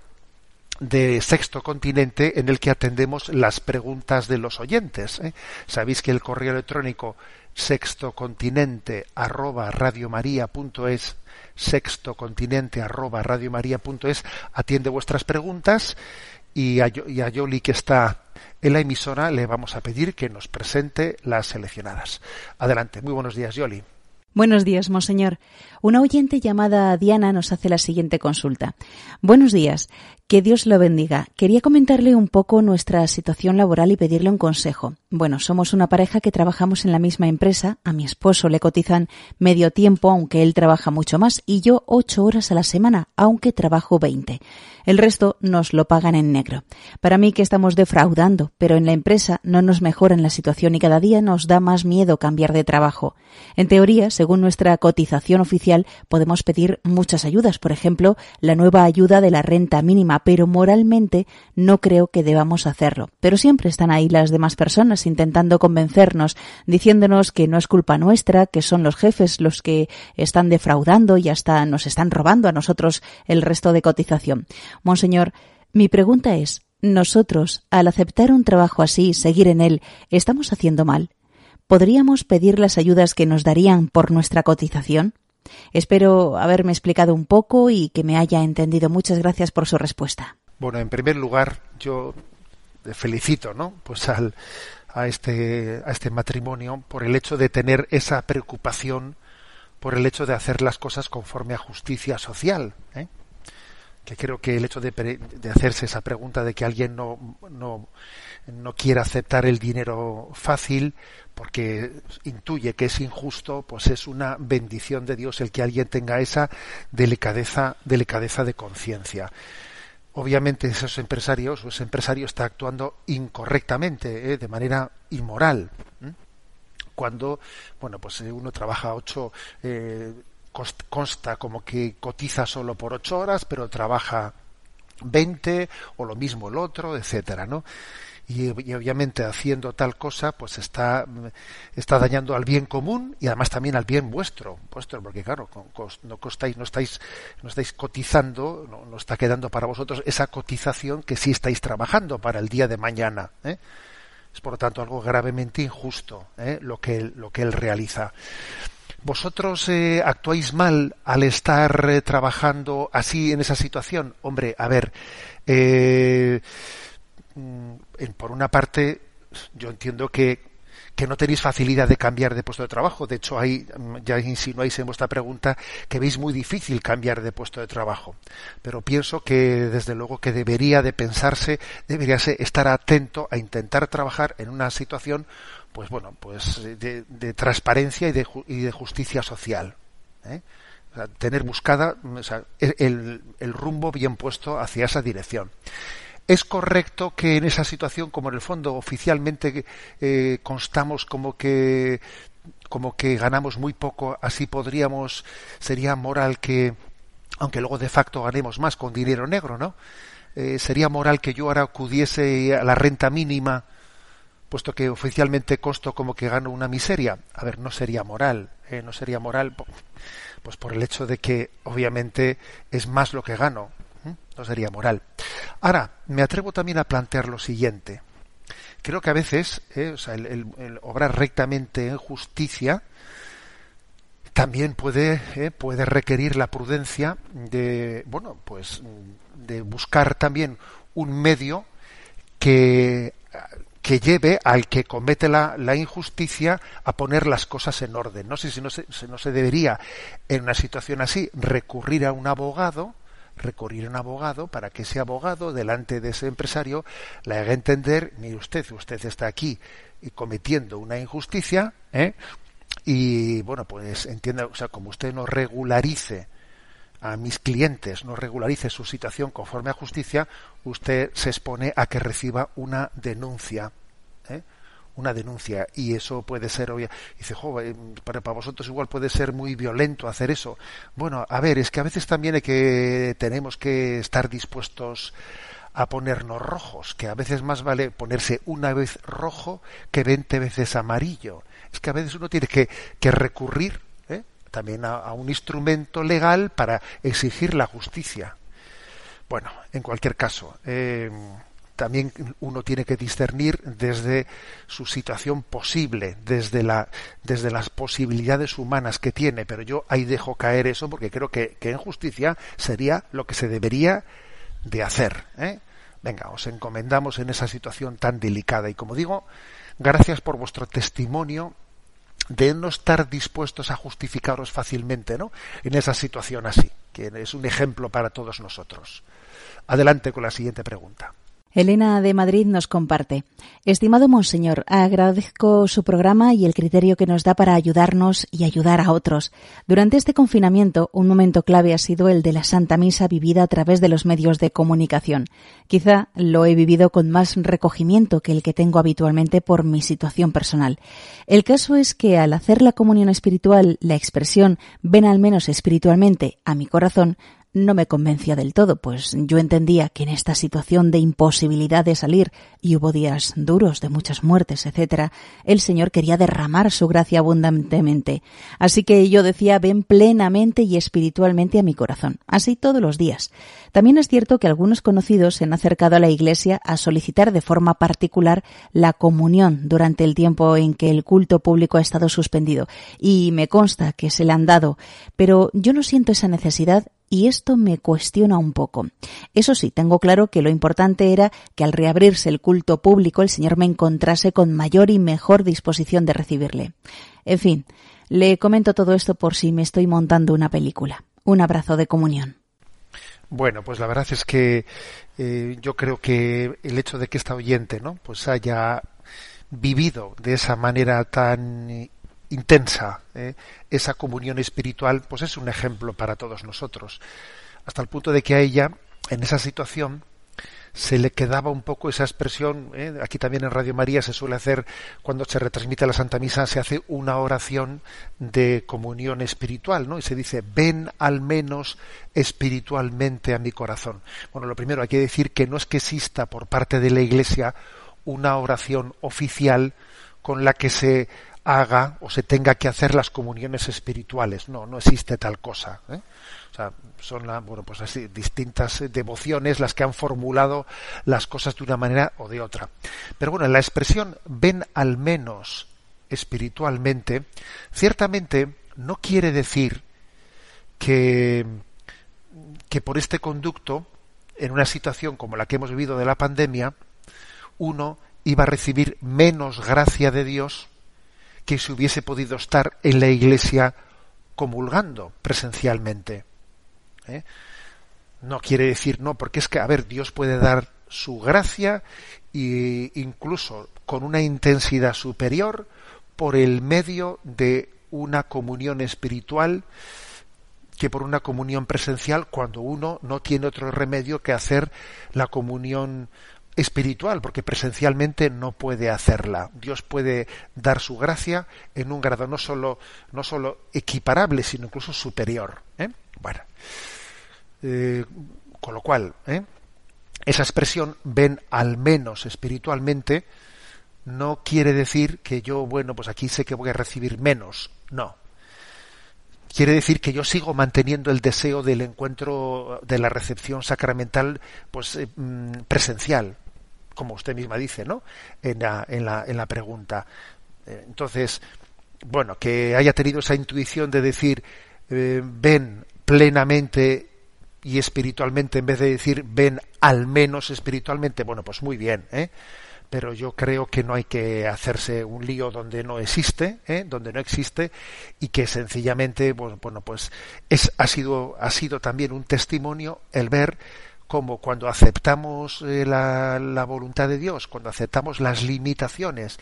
A: de Sexto Continente en el que atendemos las preguntas de los oyentes. ¿eh? Sabéis que el correo electrónico sextocontinente arroba radiomaria.es sextocontinente arroba radiomaria.es atiende vuestras preguntas y a, y a Yoli que está en la emisora le vamos a pedir que nos presente las seleccionadas. Adelante, muy buenos días Yoli.
C: Buenos días, monseñor. Una oyente llamada Diana nos hace la siguiente consulta. Buenos días. Que Dios lo bendiga. Quería comentarle un poco nuestra situación laboral y pedirle un consejo. Bueno, somos una pareja que trabajamos en la misma empresa. A mi esposo le cotizan medio tiempo, aunque él trabaja mucho más, y yo ocho horas a la semana, aunque trabajo veinte. El resto nos lo pagan en negro. Para mí que estamos defraudando, pero en la empresa no nos mejoran la situación y cada día nos da más miedo cambiar de trabajo. En teoría, según nuestra cotización oficial, podemos pedir muchas ayudas, por ejemplo, la nueva ayuda de la renta mínima pero moralmente no creo que debamos hacerlo. Pero siempre están ahí las demás personas intentando convencernos, diciéndonos que no es culpa nuestra, que son los jefes los que están defraudando y hasta nos están robando a nosotros el resto de cotización. Monseñor, mi pregunta es, nosotros, al aceptar un trabajo así seguir en él, ¿estamos haciendo mal? ¿Podríamos pedir las ayudas que nos darían por nuestra cotización? Espero haberme explicado un poco y que me haya entendido. Muchas gracias por su respuesta.
A: Bueno, en primer lugar, yo felicito, ¿no? Pues al, a este a este matrimonio por el hecho de tener esa preocupación por el hecho de hacer las cosas conforme a justicia social, ¿eh? que creo que el hecho de, de, hacerse esa pregunta de que alguien no, no, no quiera aceptar el dinero fácil porque intuye que es injusto, pues es una bendición de Dios el que alguien tenga esa delicadeza, delicadeza de conciencia. Obviamente esos empresarios o ese empresario está actuando incorrectamente, ¿eh? de manera inmoral. Cuando, bueno, pues eh, uno trabaja ocho, eh, consta como que cotiza solo por ocho horas, pero trabaja veinte o lo mismo el otro, etcétera, ¿no? Y, obviamente haciendo tal cosa pues está está dañando al bien común y además también al bien vuestro vuestro porque claro no costáis no estáis no estáis cotizando no, está quedando para vosotros esa cotización que sí estáis trabajando para el día de mañana ¿eh? es por lo tanto algo gravemente injusto ¿eh? lo que lo que él realiza vosotros eh, actuáis mal al estar eh, trabajando así en esa situación hombre a ver eh, Mm, por una parte, yo entiendo que, que no tenéis facilidad de cambiar de puesto de trabajo. De hecho, ahí ya insinuáis en vuestra pregunta que veis muy difícil cambiar de puesto de trabajo. Pero pienso que, desde luego, que debería de pensarse, debería estar atento a intentar trabajar en una situación, pues bueno, pues de, transparencia y de, y de, justicia social. ¿eh? tener buscada el, el rumbo bien puesto hacia esa dirección. ¿Es correcto que en esa situación, como en el fondo oficialmente eh, constamos como que como que ganamos muy poco, así podríamos, sería moral que, aunque luego de facto ganemos más con dinero negro, ¿no? Eh, sería moral que yo ahora acudiese a la renta mínima, puesto que oficialmente costo como que gano una miseria. A ver, no sería moral, ¿eh? no sería moral, pues por el hecho de que obviamente es más lo que gano no sería moral. Ahora, me atrevo también a plantear lo siguiente. Creo que a veces eh, el, obrar rectamente en justicia también puede, eh, puede requerir la prudencia de, bueno, pues de buscar también un medio que, que lleve al que comete la, la, injusticia a poner las cosas en orden. No sé si no se, no se debería, en una situación así, recurrir a un abogado recurrir un abogado para que ese abogado, delante de ese empresario, le haga entender, mire usted, usted está aquí cometiendo una injusticia, ¿eh? y bueno, pues entienda, o sea, como usted no regularice a mis clientes, no regularice su situación conforme a justicia, usted se expone a que reciba una denuncia. Una denuncia y eso puede ser obvia dice joder para, para vosotros igual puede ser muy violento hacer eso bueno a ver es que a veces también hay que tenemos que estar dispuestos a ponernos rojos que a veces más vale ponerse una vez rojo que veinte veces amarillo. Es que a veces uno tiene que, que recurrir ¿eh? también a, un instrumento legal para exigir la justicia. Bueno en cualquier caso eh, también uno tiene que discernir desde su situación posible, desde, la, desde las posibilidades humanas que tiene, pero yo ahí dejo caer eso porque creo que, en justicia sería lo que se debería de hacer. ¿eh? Venga, os encomendamos en esa situación tan delicada y como digo, gracias por vuestro testimonio de no estar dispuestos a justificaros fácilmente ¿no? en esa situación así, que es un ejemplo para todos nosotros. Adelante con la siguiente pregunta.
C: Elena de Madrid nos comparte. Estimado Monseñor, agradezco su programa y el criterio que nos da para ayudarnos y ayudar a otros. Durante este confinamiento, un momento clave ha sido el de la Santa Misa vivida a través de los medios de comunicación. Quizá lo he vivido con más recogimiento que el que tengo habitualmente por mi situación personal. El caso es que al hacer la comunión espiritual, la expresión ven al menos espiritualmente a mi corazón no me convencía del todo, pues yo entendía que en esta situación de imposibilidad de salir y hubo días duros de muchas muertes, etcétera, el Señor quería derramar su gracia abundantemente. Así que yo decía, ven plenamente y espiritualmente a mi corazón, así todos los días. También es cierto que algunos conocidos se han acercado a la Iglesia a solicitar de forma particular la comunión durante el tiempo en que el culto público ha estado suspendido, y me consta que se le han dado, pero yo no siento esa necesidad y esto me cuestiona un poco. Eso sí, tengo claro que lo importante era que al reabrirse el culto público el Señor me encontrase con mayor y mejor disposición de recibirle. En fin, le comento todo esto por si me estoy montando una película. Un abrazo de comunión.
A: Bueno, pues la verdad es que eh, yo creo que el hecho de que esta oyente, ¿no? Pues haya vivido de esa manera tan intensa, ¿eh? esa comunión espiritual, pues es un ejemplo para todos nosotros. Hasta el punto de que a ella, en esa situación, se le quedaba un poco esa expresión, ¿eh? aquí también en Radio María se suele hacer, cuando se retransmite la Santa Misa, se hace una oración de comunión espiritual, ¿no? Y se dice, ven al menos espiritualmente a mi corazón. Bueno, lo primero hay que decir que no es que exista por parte de la Iglesia una oración oficial con la que se haga o se tenga que hacer las comuniones espirituales. No, no existe tal cosa. ¿eh? Son la, bueno, pues así, distintas devociones las que han formulado las cosas de una manera o de otra. Pero bueno, la expresión ven al menos espiritualmente, ciertamente no quiere decir que, que por este conducto, en una situación como la que hemos vivido de la pandemia, uno iba a recibir menos gracia de Dios que se hubiese podido estar en la iglesia comulgando presencialmente. ¿eh? No quiere decir no, porque es que, a ver, Dios puede dar su gracia e incluso con una intensidad superior por el medio de una comunión espiritual que por una comunión presencial cuando uno no tiene otro remedio que hacer la comunión espiritual, porque presencialmente no puede hacerla. Dios puede dar su gracia en un grado no solo, no solo equiparable, sino incluso superior. ¿eh? Bueno, eh, con lo cual, ¿eh? esa expresión ven al menos espiritualmente no quiere decir que yo, bueno, pues aquí sé que voy a recibir menos. No. Quiere decir que yo sigo manteniendo el deseo del encuentro de la recepción sacramental pues mm, presencial como usted misma dice, ¿no? En la, en la, en la pregunta. Eh, entonces, bueno, que haya tenido esa intuición de decir, eh, ven plenamente y espiritualmente en vez de decir ven al menos espiritualmente, bueno, pues muy bien, ¿eh? pero yo creo que no hay que hacerse un lío donde no existe, ¿eh? donde no existe y que sencillamente, bueno, bueno pues es, ha sido ha sido también un testimonio el ver como cuando aceptamos eh, la, la, voluntad de Dios, cuando aceptamos las limitaciones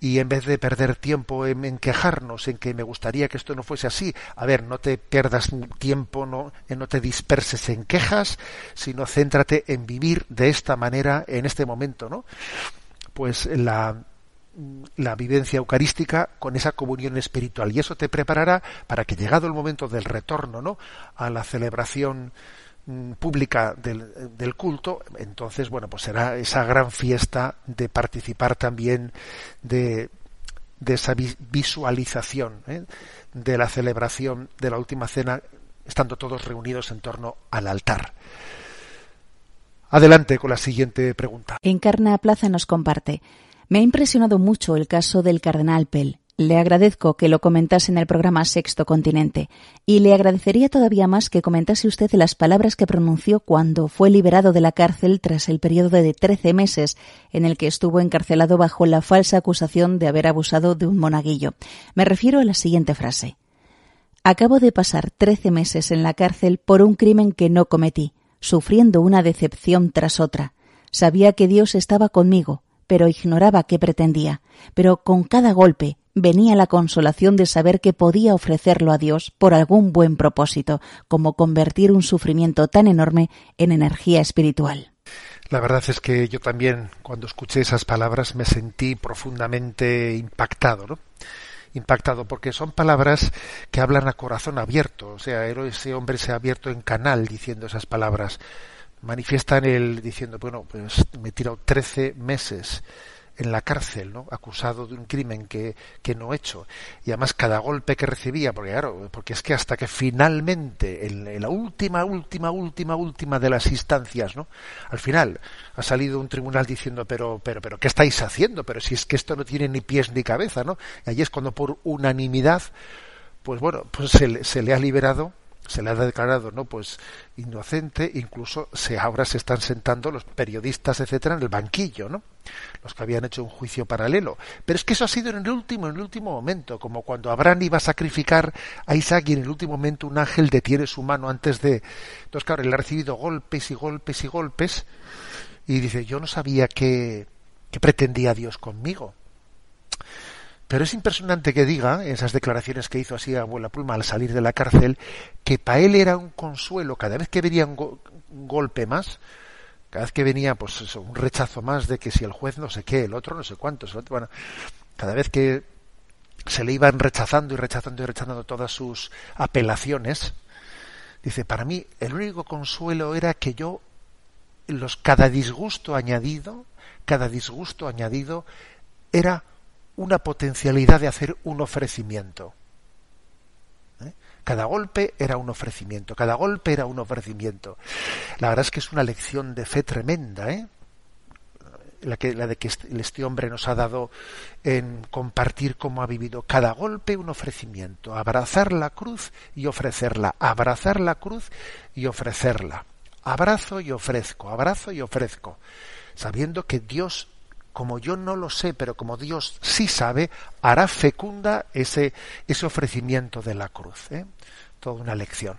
A: y en vez de perder tiempo en, quejarnos, en que me gustaría que esto no fuese así, a ver, no te pierdas tiempo, no, no te disperses en quejas, sino céntrate en vivir de esta manera en este momento, ¿no? Pues la, la vivencia eucarística con esa comunión espiritual y eso te preparará para que llegado el momento del retorno ¿no? a la celebración pública del, del, culto entonces bueno pues será esa gran fiesta de participar también de, de esa visualización ¿eh? de la celebración de la última cena estando todos reunidos en torno al altar Adelante con la siguiente pregunta.
C: Encarna Plaza nos comparte. Me ha impresionado mucho el caso del cardenal Pell. Le agradezco que lo comentase en el programa Sexto Continente y le agradecería todavía más que comentase usted las palabras que pronunció cuando fue liberado de la cárcel tras el periodo de trece meses en el que estuvo encarcelado bajo la falsa acusación de haber abusado de un monaguillo. Me refiero a la siguiente frase. Acabo de pasar trece meses en la cárcel por un crimen que no cometí sufriendo una decepción tras otra. Sabía que Dios estaba conmigo, pero ignoraba qué pretendía. Pero con cada golpe venía la consolación de saber que podía ofrecerlo a Dios por algún buen propósito, como convertir un sufrimiento tan enorme en energía espiritual.
A: La verdad es que yo también, cuando escuché esas palabras, me sentí profundamente impactado, ¿no? impactado porque son palabras que hablan a corazón abierto, o sea, ese hombre se ha abierto en canal diciendo esas palabras. Manifiestan él diciendo, bueno, pues me he tirado 13 meses en la cárcel, ¿no? acusado de un crimen que, que, no he hecho. Y además cada golpe que recibía, porque claro, porque es que hasta que finalmente, en, la última, última, última, última de las instancias, ¿no? Al final ha salido un tribunal diciendo, pero, pero, pero, ¿qué estáis haciendo? Pero si es que esto no tiene ni pies ni cabeza, ¿no? Y allí es cuando por unanimidad, pues bueno, pues se, se le ha liberado se le ha declarado no pues inocente incluso se ahora se están sentando los periodistas etcétera en el banquillo no los que habían hecho un juicio paralelo. Pero es que eso ha sido en el último en el último momento como cuando Abraham iba a sacrificar a Isaac y en el último momento un ángel detiene su mano antes de entonces claro él ha recibido golpes y golpes y golpes y dice yo no sabía qué, qué pretendía Dios conmigo pero es impresionante que diga, en esas declaraciones que hizo así abuela pluma al salir de la cárcel, que para él era un consuelo. Cada vez que venía un, golpe más, cada vez que venía pues eso, un rechazo más de que si el juez no sé qué, el otro no sé cuántos, bueno, cada vez que se le iban rechazando y rechazando y rechazando todas sus apelaciones, dice, para mí el único consuelo era que yo los cada disgusto añadido, cada disgusto añadido era una potencialidad de hacer un ofrecimiento. ¿Eh? Cada golpe era un ofrecimiento, cada golpe era un ofrecimiento. La verdad es que es una lección de fe tremenda, ¿eh? la, que, la de que este, este hombre nos ha dado en compartir cómo ha vivido. Cada golpe un ofrecimiento, abrazar la cruz y ofrecerla, abrazar la cruz y ofrecerla. Abrazo y ofrezco, abrazo y ofrezco, sabiendo que Dios como yo no lo sé, pero como Dios sí sabe, hará fecunda ese, ese ofrecimiento de la cruz. ¿eh? Toda una lección.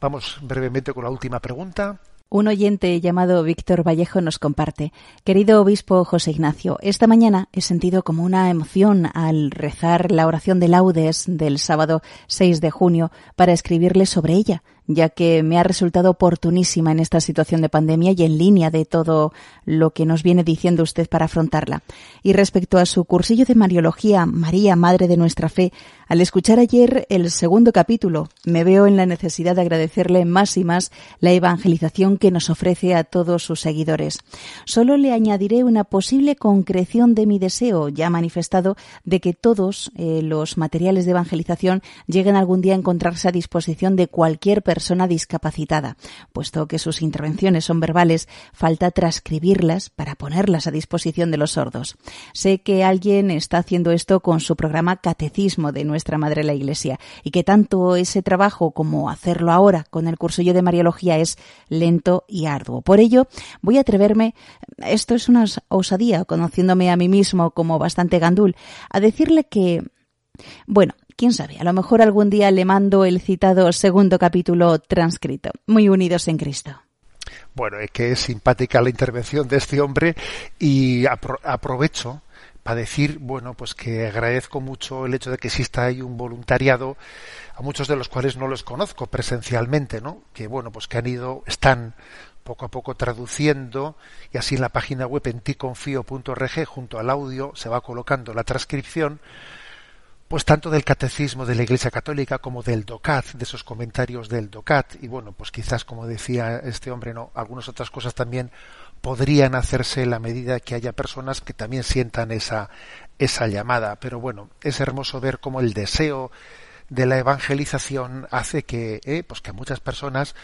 A: Vamos brevemente con la última pregunta.
C: Un oyente llamado Víctor Vallejo nos comparte. Querido obispo José Ignacio, esta mañana he sentido como una emoción al rezar la oración de laudes del sábado 6 de junio para escribirle sobre ella ya que me ha resultado oportunísima en esta situación de pandemia y en línea de todo lo que nos viene diciendo usted para afrontarla. Y respecto a su cursillo de Mariología, María, Madre de nuestra Fe, al escuchar ayer el segundo capítulo, me veo en la necesidad de agradecerle más y más la evangelización que nos ofrece a todos sus seguidores. Solo le añadiré una posible concreción de mi deseo ya manifestado de que todos eh, los materiales de evangelización lleguen algún día a encontrarse a disposición de cualquier persona persona discapacitada, puesto que sus intervenciones son verbales, falta transcribirlas para ponerlas a disposición de los sordos. Sé que alguien está haciendo esto con su programa Catecismo de Nuestra Madre la Iglesia y que tanto ese trabajo como hacerlo ahora con el cursillo de Mariología es lento y arduo. Por ello, voy a atreverme, esto es una osadía, conociéndome a mí mismo como bastante gandul, a decirle que bueno, quién sabe, a lo mejor algún día le mando el citado segundo capítulo transcrito. Muy unidos en Cristo.
A: Bueno, es que es simpática la intervención de este hombre y aprovecho para decir, bueno, pues que agradezco mucho el hecho de que exista ahí un voluntariado, a muchos de los cuales no los conozco presencialmente, ¿no? Que bueno, pues que han ido, están poco a poco traduciendo y así en la página web en ticonfio.org junto al audio se va colocando la transcripción pues tanto del catecismo de la Iglesia Católica como del DOCAT, de esos comentarios del DOCAT, y bueno, pues quizás como decía este hombre, no, algunas otras cosas también podrían hacerse en la medida que haya personas que también sientan esa, esa llamada. Pero bueno, es hermoso ver cómo el deseo de la evangelización hace que, eh, pues que muchas personas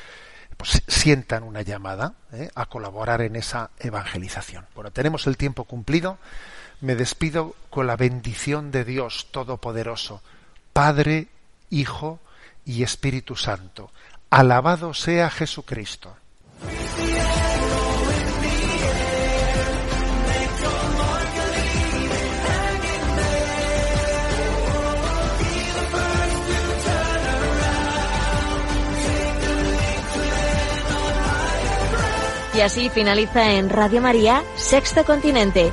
A: pues, sientan una llamada eh, a colaborar en esa evangelización. Bueno, tenemos el tiempo cumplido. Me despido con la bendición de Dios Todopoderoso, Padre, Hijo y Espíritu Santo. Alabado sea Jesucristo.
D: Y así finaliza en Radio María, Sexto Continente,